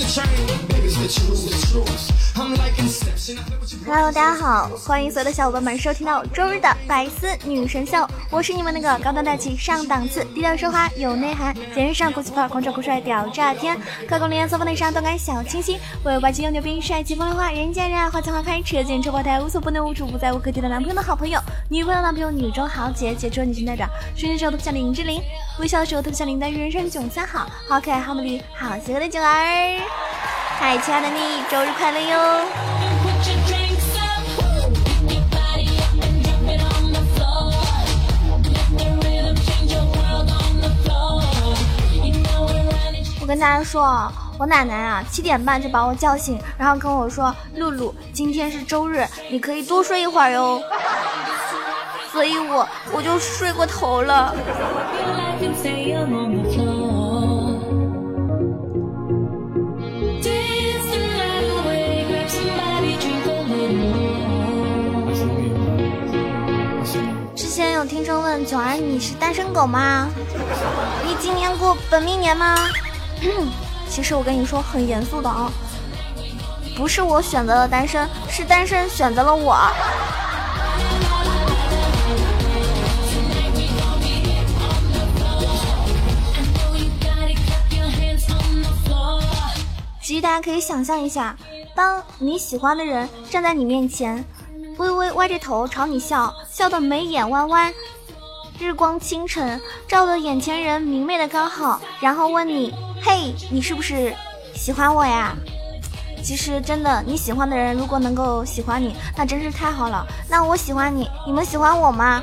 the chain. Hello，大家好，欢迎所有的小伙伴们收听到周日的百思女神秀，我是你们那个高端大气上档次、低调奢华有内涵、节日上国际范儿、狂拽酷帅屌炸天、高冷艳色风内伤、动感小清新、为外气又牛逼、帅气风流花、人见人爱、花见花开、车见车爆胎、无所不能、无处不在、无可替代男朋友的好朋友、女朋友男朋友、女中豪杰、杰出女性代表、睡的时候特别像林志玲，微笑的时候特别像林黛玉，人生囧三好，好可爱、好美丽、好邪恶的囧儿。嗨，亲爱的你，周日快乐哟！我跟大家说，我奶奶啊，七点半就把我叫醒，然后跟我说：“露露，今天是周日，你可以多睡一会儿哟。”所以我我就睡过头了。前有听众问九儿，你是单身狗吗？你今年过本命年吗？其实我跟你说很严肃的啊，不是我选择了单身，是单身选择了我。其实大家可以想象一下，当你喜欢的人站在你面前，微微歪着头朝你笑，笑得眉眼弯弯。日光清晨，照得眼前人明媚的刚好，然后问你：“嘿，你是不是喜欢我呀？”其实真的，你喜欢的人如果能够喜欢你，那真是太好了。那我喜欢你，你们喜欢我吗？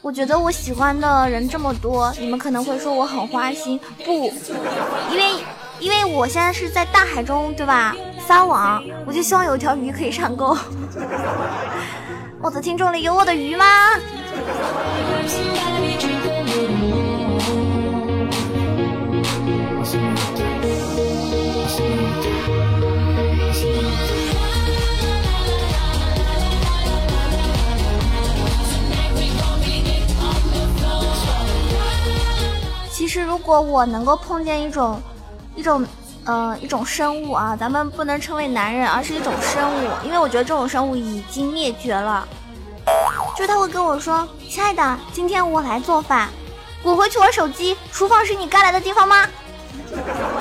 我觉得我喜欢的人这么多，你们可能会说我很花心，不，因为因为我现在是在大海中，对吧？撒网，我就希望有一条鱼可以上钩。我的听众里有我的鱼吗？其实，如果我能够碰见一种，一种。嗯，一种生物啊，咱们不能称为男人，而是一种生物，因为我觉得这种生物已经灭绝了。就他会跟我说：“亲爱的，今天我来做饭，滚回去玩手机。厨房是你该来的地方吗？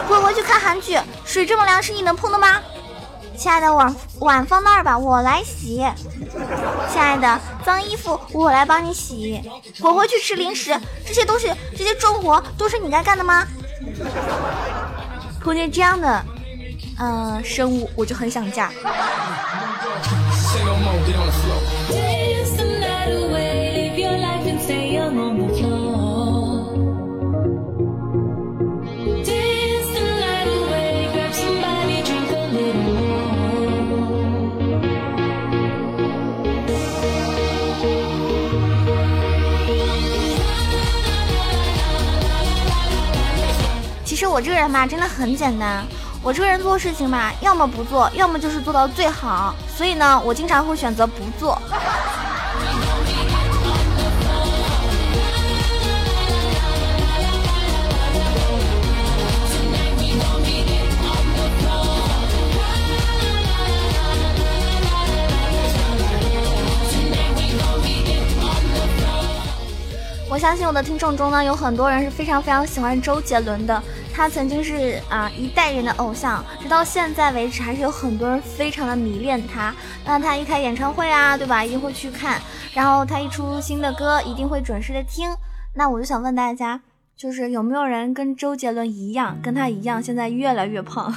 滚回去看韩剧。水这么凉，是你能碰的吗？亲爱的，碗碗放那儿吧，我来洗。亲爱的，脏衣服我来帮你洗。滚回去吃零食，这些都是这些重活都是你该干的吗？”碰见这样的，呃，生物，我就很想嫁。我这个人嘛，真的很简单。我这个人做事情嘛，要么不做，要么就是做到最好。所以呢，我经常会选择不做。我相信我的听众中呢，有很多人是非常非常喜欢周杰伦的。他曾经是啊一代人的偶像，直到现在为止，还是有很多人非常的迷恋他。那他一开演唱会啊，对吧，一定会去看。然后他一出新的歌，一定会准时的听。那我就想问大家，就是有没有人跟周杰伦一样，跟他一样，现在越来越胖？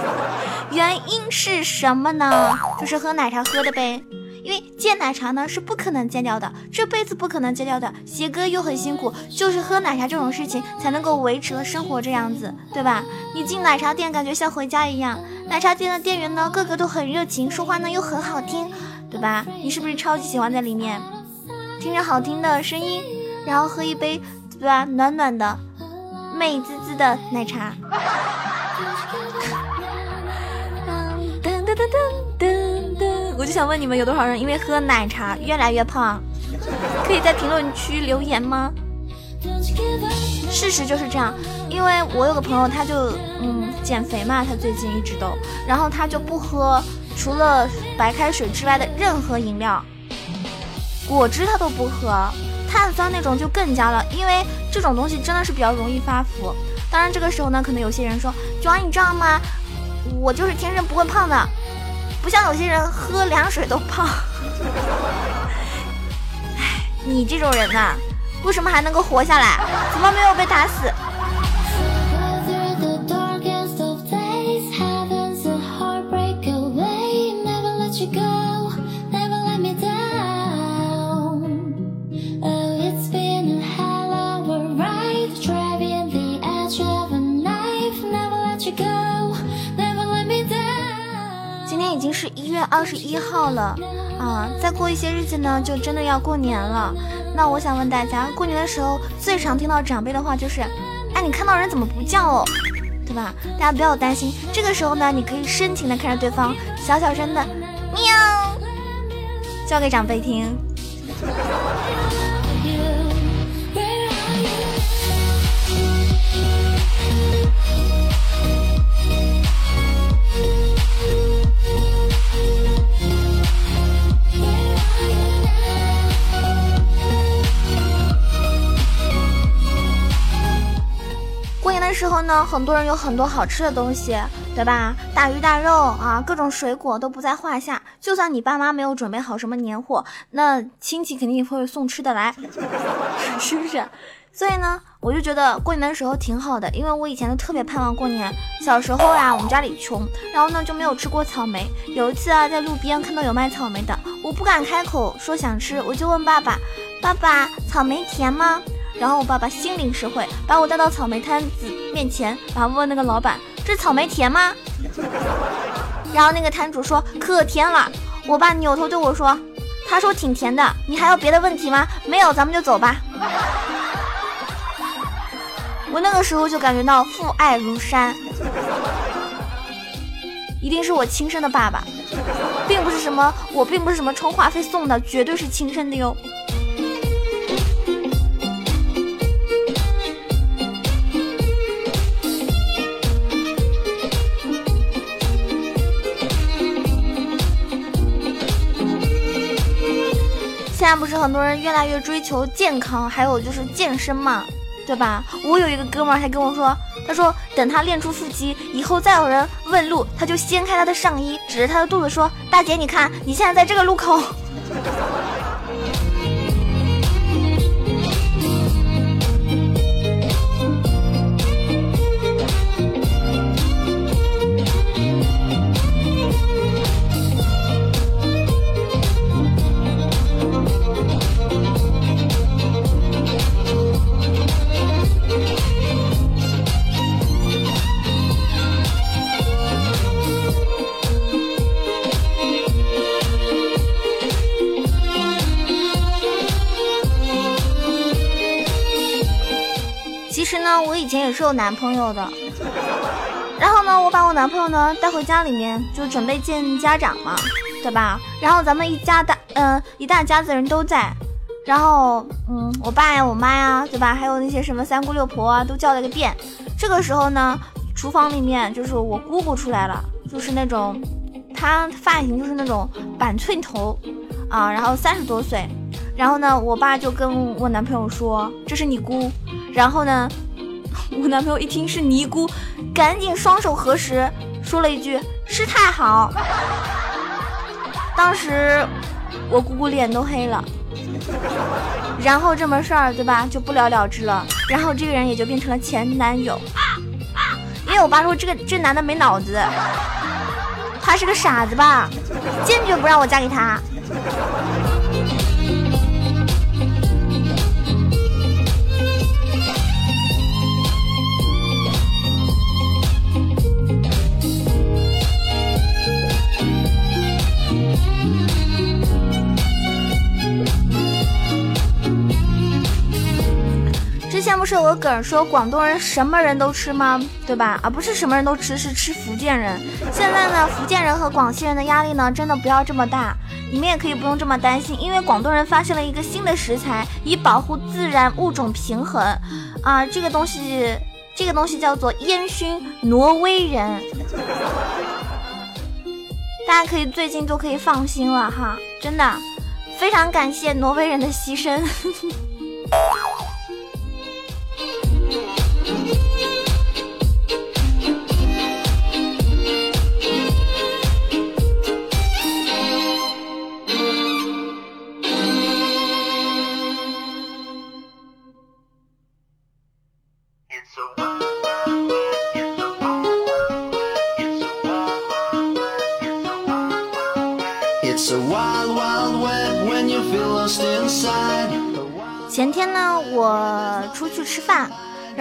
原因是什么呢？就是喝奶茶喝的呗。因为戒奶茶呢是不可能戒掉的，这辈子不可能戒掉的。写歌又很辛苦，就是喝奶茶这种事情才能够维持了生活这样子，对吧？你进奶茶店感觉像回家一样，奶茶店的店员呢个个都很热情，说话呢又很好听，对吧？你是不是超级喜欢在里面听着好听的声音，然后喝一杯，对吧？暖暖的、美滋滋的奶茶。我就想问你们，有多少人因为喝奶茶越来越胖？可以在评论区留言吗？事实就是这样，因为我有个朋友，他就嗯减肥嘛，他最近一直都，然后他就不喝除了白开水之外的任何饮料，果汁他都不喝，碳酸那种就更加了，因为这种东西真的是比较容易发福。当然这个时候呢，可能有些人说，九儿你知道吗？我就是天生不会胖的。不像有些人喝凉水都胖，哎，你这种人呐，为什么还能够活下来？怎么没有被打死？二十一号了啊！再过一些日子呢，就真的要过年了。那我想问大家，过年的时候最常听到长辈的话就是：“哎，你看到人怎么不叫哦？”对吧？大家不要担心，这个时候呢，你可以深情的看着对方，小小声的喵，叫给长辈听。时候呢，很多人有很多好吃的东西，对吧？大鱼大肉啊，各种水果都不在话下。就算你爸妈没有准备好什么年货，那亲戚肯定会送吃的来，是不是？所以呢，我就觉得过年的时候挺好的，因为我以前都特别盼望过年。小时候呀，我们家里穷，然后呢就没有吃过草莓。有一次啊，在路边看到有卖草莓的，我不敢开口说想吃，我就问爸爸：“爸爸，草莓甜吗？”然后我爸爸心领神会，把我带到草莓摊子面前，然后问那个老板：“这草莓甜吗？” 然后那个摊主说：“可甜了。”我爸扭头对我说：“他说挺甜的，你还有别的问题吗？没有，咱们就走吧。”我那个时候就感觉到父爱如山，一定是我亲生的爸爸，并不是什么我并不是什么充话费送的，绝对是亲生的哟。在不是很多人越来越追求健康，还有就是健身嘛，对吧？我有一个哥们儿还跟我说，他说等他练出腹肌以后，再有人问路，他就掀开他的上衣，指着他的肚子说：“大姐，你看，你现在在这个路口。”前也是有男朋友的，然后呢，我把我男朋友呢带回家里面，就准备见家长嘛，对吧？然后咱们一家大，嗯，一大家子人都在，然后，嗯，我爸呀，我妈呀，对吧？还有那些什么三姑六婆啊，都叫了个遍。这个时候呢，厨房里面就是我姑姑出来了，就是那种，她发型就是那种板寸头，啊，然后三十多岁，然后呢，我爸就跟我男朋友说：“这是你姑。”然后呢？我男朋友一听是尼姑，赶紧双手合十，说了一句“师太好”。当时我姑姑脸都黑了，然后这么事儿对吧就不了了之了，然后这个人也就变成了前男友。因为我爸说这个这男的没脑子，他是个傻子吧，坚决不让我嫁给他。不是有个梗说广东人什么人都吃吗？对吧？而不是什么人都吃，是吃福建人。现在呢，福建人和广西人的压力呢，真的不要这么大。你们也可以不用这么担心，因为广东人发现了一个新的食材，以保护自然物种平衡。啊，这个东西，这个东西叫做烟熏挪威人。大家可以最近都可以放心了哈，真的，非常感谢挪威人的牺牲。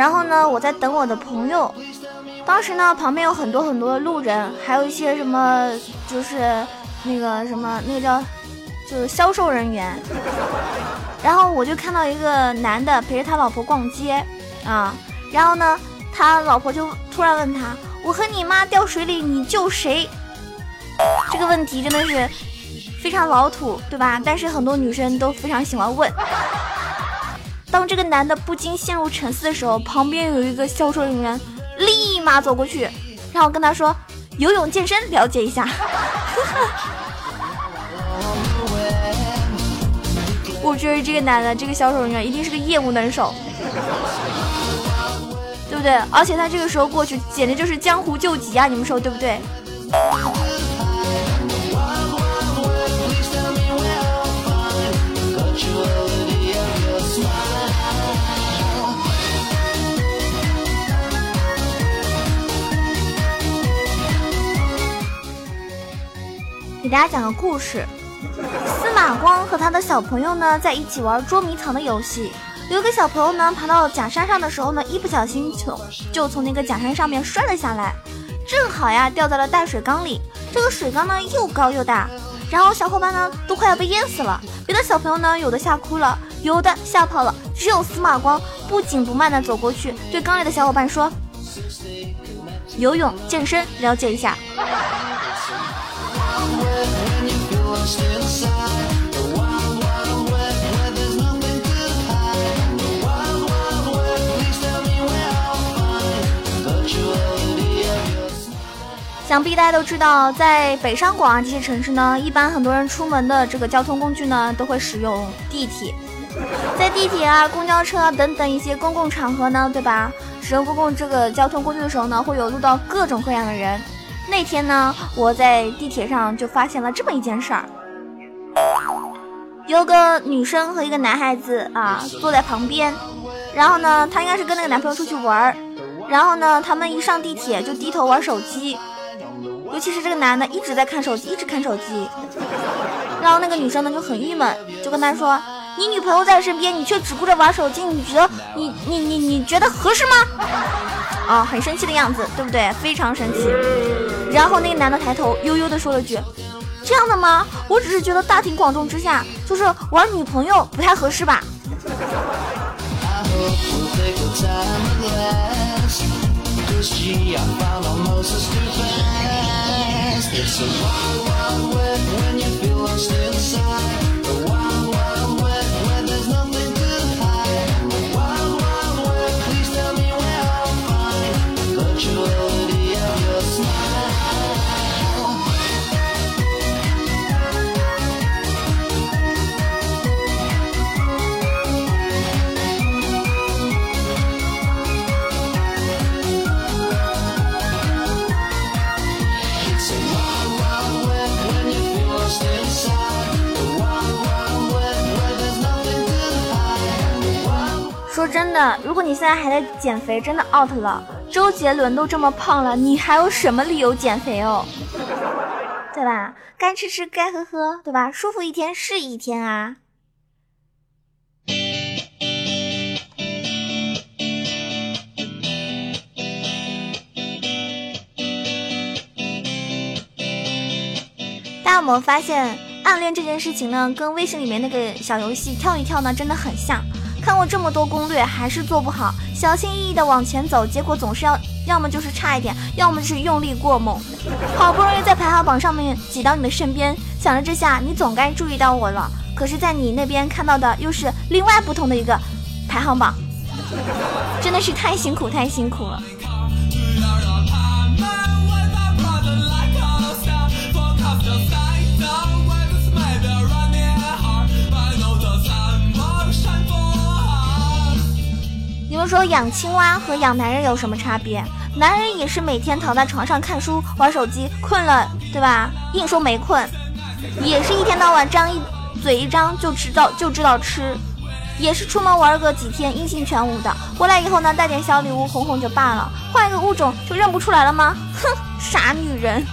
然后呢，我在等我的朋友。当时呢，旁边有很多很多的路人，还有一些什么，就是那个什么，那个叫，就是销售人员。然后我就看到一个男的陪着他老婆逛街啊，然后呢，他老婆就突然问他：“我和你妈掉水里，你救谁？”这个问题真的是非常老土，对吧？但是很多女生都非常喜欢问。当这个男的不禁陷入沉思的时候，旁边有一个销售人员立马走过去，然后跟他说：“游泳健身，了解一下。”我觉得这个男的，这个销售人员一定是个业务能手，对不对？而且他这个时候过去，简直就是江湖救急啊！你们说对不对？给大家讲个故事：司马光和他的小朋友呢，在一起玩捉迷藏的游戏。有一个小朋友呢，爬到假山上的时候呢，一不小心从就从那个假山上面摔了下来，正好呀掉在了大水缸里。这个水缸呢又高又大，然后小伙伴呢都快要被淹死了。别的小朋友呢，有的吓哭了，有的吓跑了，只有司马光不紧不慢的走过去，对缸里的小伙伴说：“游泳健身，了解一下。”想必大家都知道，在北上广啊这些城市呢，一般很多人出门的这个交通工具呢，都会使用地铁。在地铁啊、公交车啊等等一些公共场合呢，对吧？使用公共这个交通工具的时候呢，会有遇到各种各样的人。那天呢，我在地铁上就发现了这么一件事儿：有个女生和一个男孩子啊坐在旁边，然后呢，她应该是跟那个男朋友出去玩儿，然后呢，他们一上地铁就低头玩手机。尤其是这个男的一直在看手机，一直看手机，然后那个女生呢就很郁闷，就跟他说：“你女朋友在身边，你却只顾着玩手机，你觉得你你你你觉得合适吗？”啊，很生气的样子，对不对？非常生气。然后那个男的抬头悠悠的说了句：“这样的吗？我只是觉得大庭广众之下，就是玩女朋友不太合适吧。” Moses G. I follow Moses too fast. It's a wild, wild wet when you feel lost inside. 如果你现在还在减肥，真的 out 了。周杰伦都这么胖了，你还有什么理由减肥哦？对吧？该吃吃，该喝喝，对吧？舒服一天是一天啊。大家有没有发现，暗恋这件事情呢，跟微信里面那个小游戏跳一跳呢，真的很像。看过这么多攻略，还是做不好，小心翼翼的往前走，结果总是要要么就是差一点，要么就是用力过猛。好不容易在排行榜上面挤到你的身边，想着这下你总该注意到我了。可是，在你那边看到的又是另外不同的一个排行榜，真的是太辛苦太辛苦了。说养青蛙和养男人有什么差别？男人也是每天躺在床上看书、玩手机，困了，对吧？硬说没困，也是一天到晚张一嘴一张就知道就知道吃，也是出门玩个几天音信全无的，回来以后呢带点小礼物哄哄就罢了，换一个物种就认不出来了吗？哼，傻女人。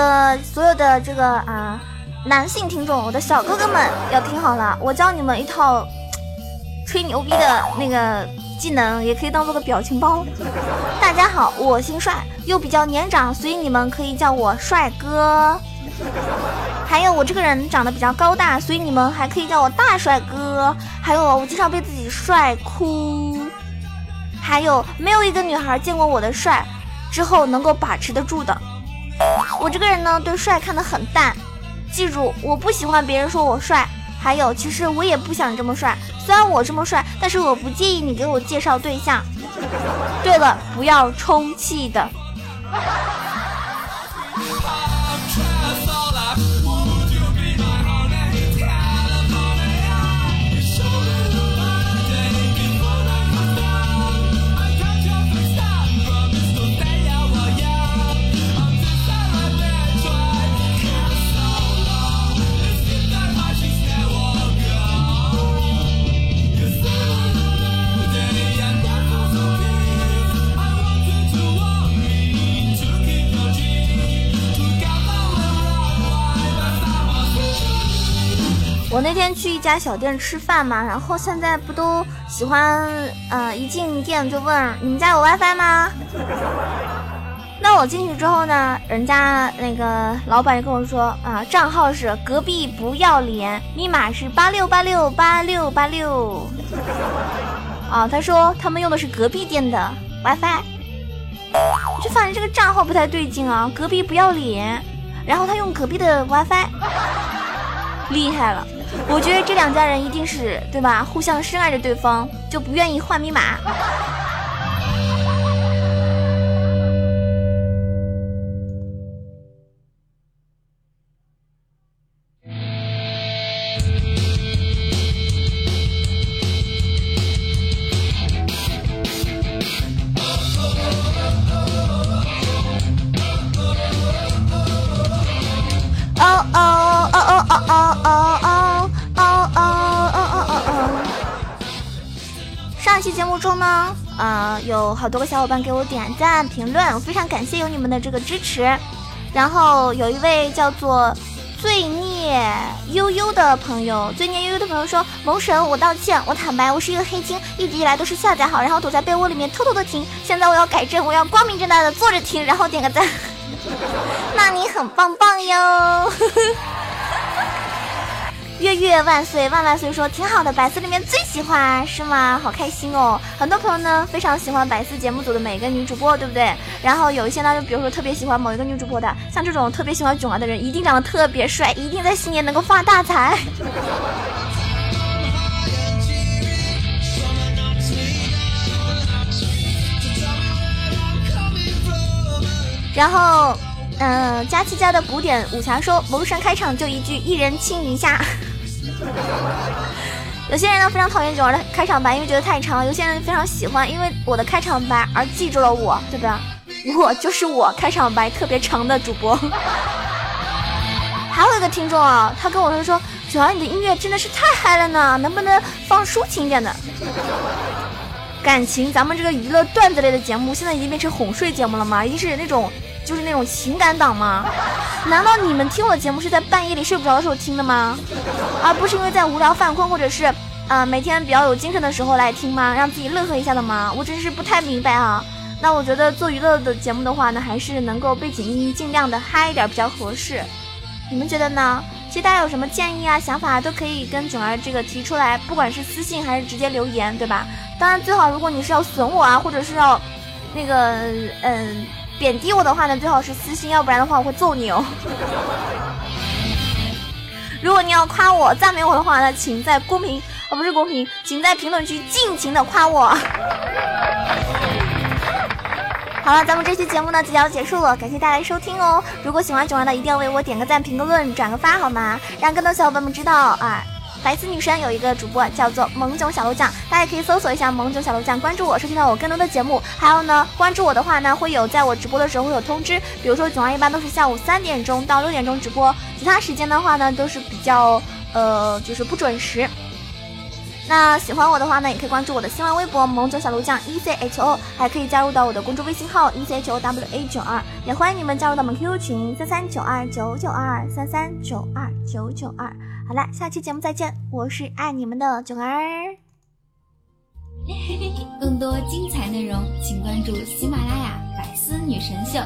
的所有的这个啊，男性听众，我的小哥哥们要听好了，我教你们一套吹牛逼的那个技能，也可以当做个表情包。大家好，我姓帅，又比较年长，所以你们可以叫我帅哥。还有我这个人长得比较高大，所以你们还可以叫我大帅哥。还有我经常被自己帅哭。还有没有一个女孩见过我的帅之后能够把持得住的？我这个人呢，对帅看得很淡。记住，我不喜欢别人说我帅。还有，其实我也不想这么帅。虽然我这么帅，但是我不介意你给我介绍对象。对了，不要充气的。我那天去一家小店吃饭嘛，然后现在不都喜欢，呃，一进店就问你们家有 WiFi 吗？那我进去之后呢，人家那个老板就跟我说啊，账号是隔壁不要脸，密码是八六八六八六八六。啊，他说他们用的是隔壁店的 WiFi，我就发现这个账号不太对劲啊，隔壁不要脸，然后他用隔壁的 WiFi，厉害了。我觉得这两家人一定是对吧？互相深爱着对方，就不愿意换密码。好多个小伙伴给我点赞、评论，我非常感谢有你们的这个支持。然后有一位叫做罪孽悠悠的朋友，罪孽悠悠的朋友说：“萌神，我道歉，我坦白，我是一个黑金，一直以来都是下载好，然后躲在被窝里面偷偷的听。现在我要改正，我要光明正大的坐着听，然后点个赞。那你很棒棒哟。”月月万岁万万岁！说挺好的，百思里面最喜欢是吗？好开心哦！很多朋友呢非常喜欢百思节目组的每个女主播，对不对？然后有一些呢，就比如说特别喜欢某一个女主播的，像这种特别喜欢囧儿的人，一定长得特别帅，一定在新年能够发大财。然后，嗯，佳琪家的古典武侠说，谋神开场就一句一人亲一下。有些人呢非常讨厌九儿的开场白，因为觉得太长；有些人非常喜欢，因为我的开场白而记住了我，对吧？我就是我，开场白特别长的主播。还有一个听众啊，他跟我说说，九儿你的音乐真的是太嗨了呢，能不能放抒情一点的？感情，咱们这个娱乐段子类的节目现在已经变成哄睡节目了吗？已经是那种就是那种情感档吗？难道你们听我的节目是在半夜里睡不着的时候听的吗？而不是因为在无聊犯困或者是呃每天比较有精神的时候来听吗？让自己乐呵一下的吗？我真是不太明白啊。那我觉得做娱乐的节目的话呢，还是能够背景音尽量的嗨一点比较合适。你们觉得呢？其实大家有什么建议啊、想法都可以跟囧儿这个提出来，不管是私信还是直接留言，对吧？当然最好，如果你是要损我啊，或者是要那个嗯贬低我的话呢，最好是私信，要不然的话我会揍你哦。如果你要夸我、赞美我的话呢，请在公屏哦不是公屏，请在评论区尽情的夸我。好了，咱们这期节目呢即将结束了，感谢大家收听哦。如果喜欢囧儿的，一定要为我点个赞、评个论、转个发，好吗？让更多小伙伴们知道啊！白丝女神有一个主播叫做萌囧小鹿酱，大家可以搜索一下萌囧小鹿酱，关注我，收听到我更多的节目。还有呢，关注我的话呢，会有在我直播的时候会有通知。比如说囧儿一般都是下午三点钟到六点钟直播，其他时间的话呢都是比较呃就是不准时。那喜欢我的话呢，也可以关注我的新浪微博萌囧小鹿酱 E C H O，还可以加入到我的公众微信号 E C H O W A 九二，也欢迎你们加入到我们 QQ 群三三九二九九二三三九二九九二。好了，下期节目再见，我是爱你们的囧儿。更多精彩内容，请关注喜马拉雅《百思女神秀》。